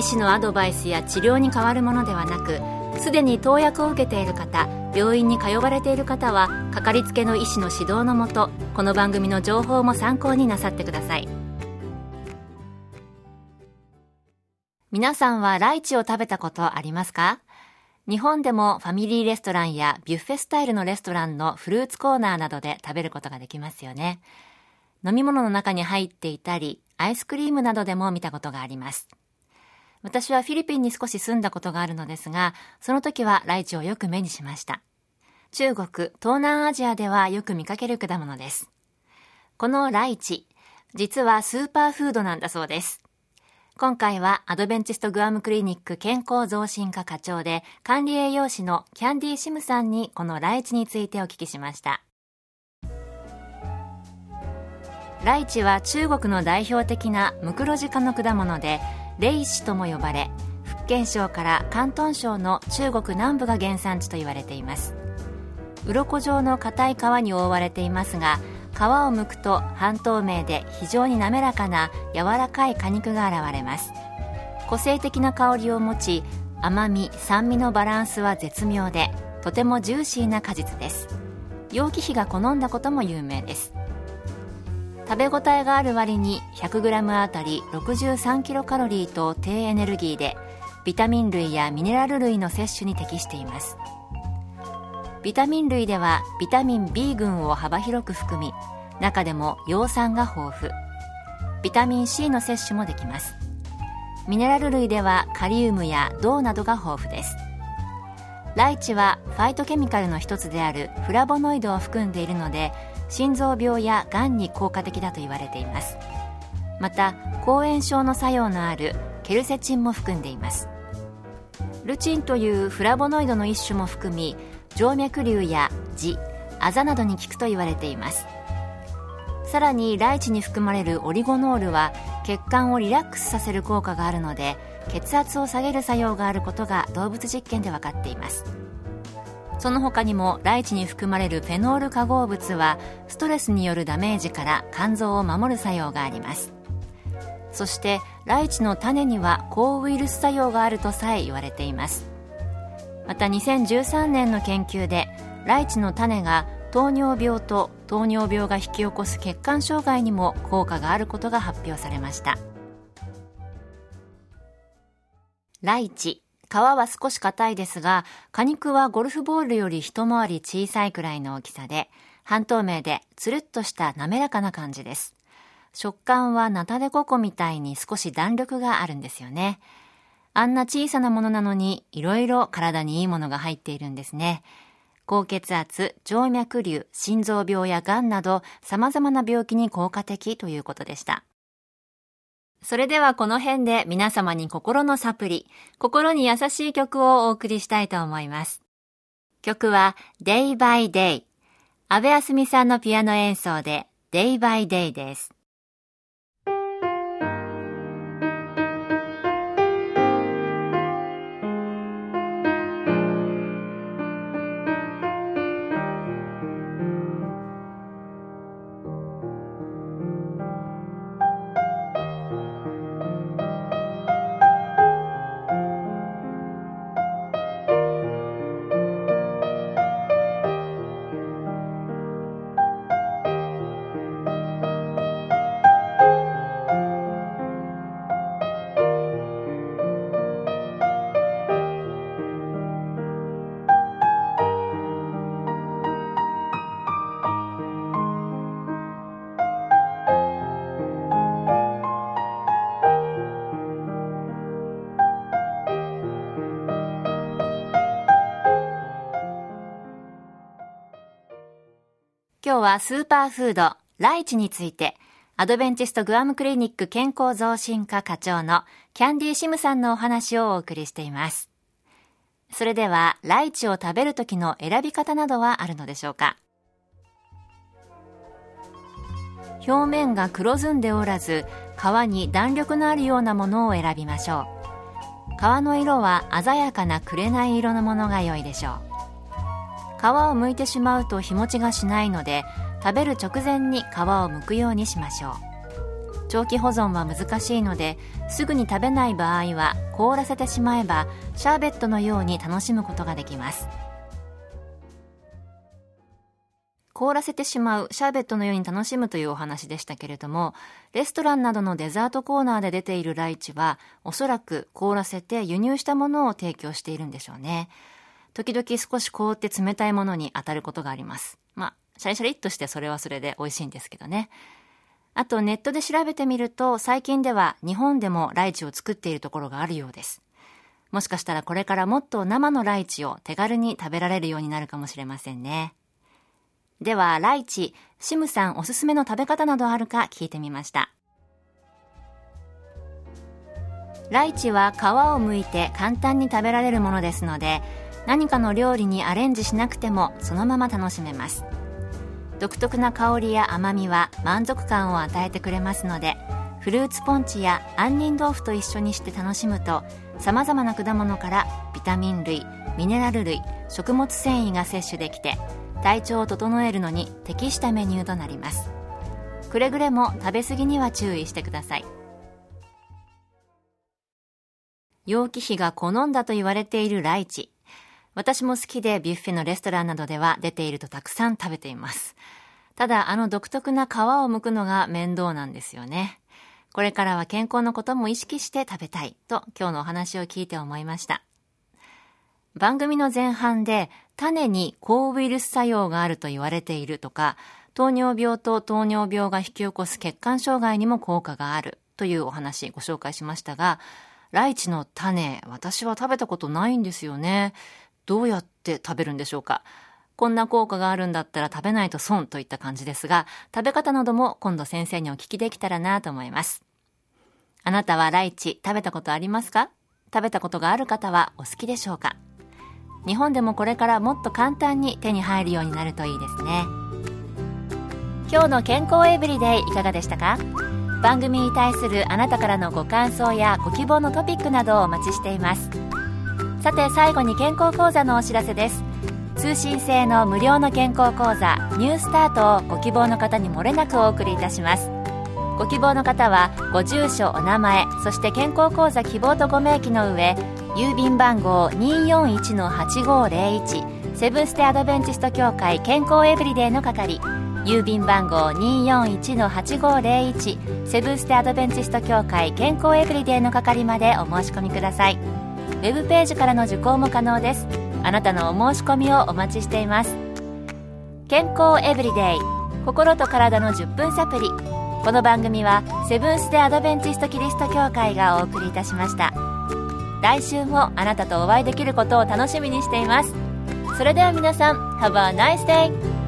医師のアドバイスや治療に変わるものではなくすでに投薬を受けている方病院に通われている方はかかりつけの医師の指導のもとこの番組の情報も参考になさってください。皆さんはライチを食べたことありますか？日本でもファミリーレストランやビュッフェスタイルのレストランのフルーツコーナーなどで食べることができますよね。飲み物の中に入っていたりアイスクリームなどでも見たことがあります。私はフィリピンに少し住んだことがあるのですが、その時はライチをよく目にしました。中国、東南アジアではよく見かける果物です。このライチ、実はスーパーフードなんだそうです。今回はアドベンチストグアムクリニック健康増進課課長で管理栄養士のキャンディーシムさんにこのライチについてお聞きしました。ライチは中国の代表的なムクロジ科の果物で霊子とも呼ばれ福建省から広東省の中国南部が原産地と言われています。鱗状の硬い皮に覆われていますが皮を剥くと半透明で非常に滑らかな柔らかい果肉が現れます。個性的な香りを持ち甘み酸味のバランスは絶妙でとてもジューシーな果実です。楊貴妃が好んだことも有名です。食べ応えがある割に 100g あたり63キロカロリーと低エネルギーでビタミン類やミネラル類の摂取に適しています。ビタミン類ではビタミン B 群を幅広く含み中でも葉酸が豊富。ビタミン C の摂取もできます。ミネラル類ではカリウムや銅などが豊富です。ライチはファイトケミカルの一つであるフラボノイドを含んでいるので心臓病やがんに効果的だと言われています。また抗炎症の作用のあるケルセチンも含んでいます。ルチンというフラボノイドの一種も含み静脈瘤や痔あざなどに効くと言われています。さらにライチに含まれるオリゴノールは血管をリラックスさせる効果があるので血圧を下げる作用があることが動物実験で分かっています。その他にもライチに含まれるフェノール化合物はストレスによるダメージから肝臓を守る作用があります。そしてライチの種には抗ウイルス作用があるとさえ言われています。また2013年の研究でライチの種が糖尿病と糖尿病が引き起こす血管障害にも効果があることが発表されました。ライチ皮は少し硬いですが、果肉はゴルフボールより一回り小さいくらいの大きさで、半透明でつるっとした滑らかな感じです。食感はナタデココみたいに少し弾力があるんですよね。あんな小さなものなのに、いろいろ体にいいものが入っているんですね。高血圧、静脈瘤、心臓病や癌など様々な病気に効果的ということでした。それではこの辺で皆様に心のサプリ、心に優しい曲をお送りしたいと思います。曲は Day by Day。安部あすみさんのピアノ演奏で Day by Day です。日はスーパーフード、ライチについて、アドベンチストグアムクリニック健康増進課課長のキャンディーシムさんのお話をお送りしています。それではライチを食べる時の選び方などはあるのでしょうか？表面が黒ずんでおらず皮に弾力のあるようなものを選びましょう。皮の色は鮮やかな紅色のものが良いでしょう。皮を剥いてしまうと日持ちがしないので食べる直前に皮を剥くようにしましょう。長期保存は難しいのですぐに食べない場合は凍らせてしまえばシャーベットのように楽しむことができます。凍らせてしまうシャーベットのように楽しむというお話でしたけれどもレストランなどのデザートコーナーで出ているライチはおそらく凍らせて輸入したものを提供しているんでしょうね。時々少し凍って冷たいものに当たることがあります。まあシャリシャリっとしてそれはそれで美味しいんですけどね。あとネットで調べてみると最近では日本でもライチを作っているところがあるようです。もしかしたらこれからもっと生のライチを手軽に食べられるようになるかもしれませんね。では、ライチ、シムさんおすすめの食べ方などあるか聞いてみました。ライチは皮を剥いて簡単に食べられるものですので、何かの料理にアレンジしなくてもそのまま楽しめます。独特な香りや甘みは満足感を与えてくれますので、フルーツポンチや杏仁豆腐と一緒にして楽しむと、様々な果物からビタミン類、ミネラル類、食物繊維が摂取できて、体調を整えるのに適したメニューとなります。くれぐれも食べ過ぎには注意してください。楊貴妃が好んだと言われているライチ。私も好きでビュッフェのレストランなどでは出ているとたくさん食べています。ただあの独特な皮を剥くのが面倒なんですよね。これからは健康のことも意識して食べたいと今日のお話を聞いて思いました。番組の前半で種に抗ウイルス作用があると言われているとか、糖尿病と糖尿病が引き起こす血管障害にも効果があるというお話ご紹介しましたが、ライチの種、私は食べたことないんですよね。どうやって食べるんでしょうか？こんな効果があるんだったら食べないと損といった感じですが、食べ方なども今度先生にお聞きできたらなと思います。あなたはライチ食べたことありますか？食べたことがある方はお好きでしょうか？日本でもこれからもっと簡単に手に入るようになるといいですね。今日の健康エブリデイいかがでしたか？番組に対するあなたからのご感想やご希望のトピックなどをお待ちしています。さて最後に健康講座のお知らせです。通信制の無料の健康講座ニュースタートをご希望の方にもれなくお送りいたします。ご希望の方はご住所お名前そして健康講座希望とご明記の上郵便番号241-8501セブンステアドベンチスト協会健康エブリデイの係郵便番号241-8501セブンステアドベンチスト協会健康エブリデイの係までお申し込みください。ウェブページからの受講も可能です。あなたのお申し込みをお待ちしています。健康エブリデイ。心と体の10分サプリ。この番組はセブンス・デ・アドベンチスト・キリスト教会がお送りいたしました。来週もあなたとお会いできることを楽しみにしています。それでは皆さん Have a nice day!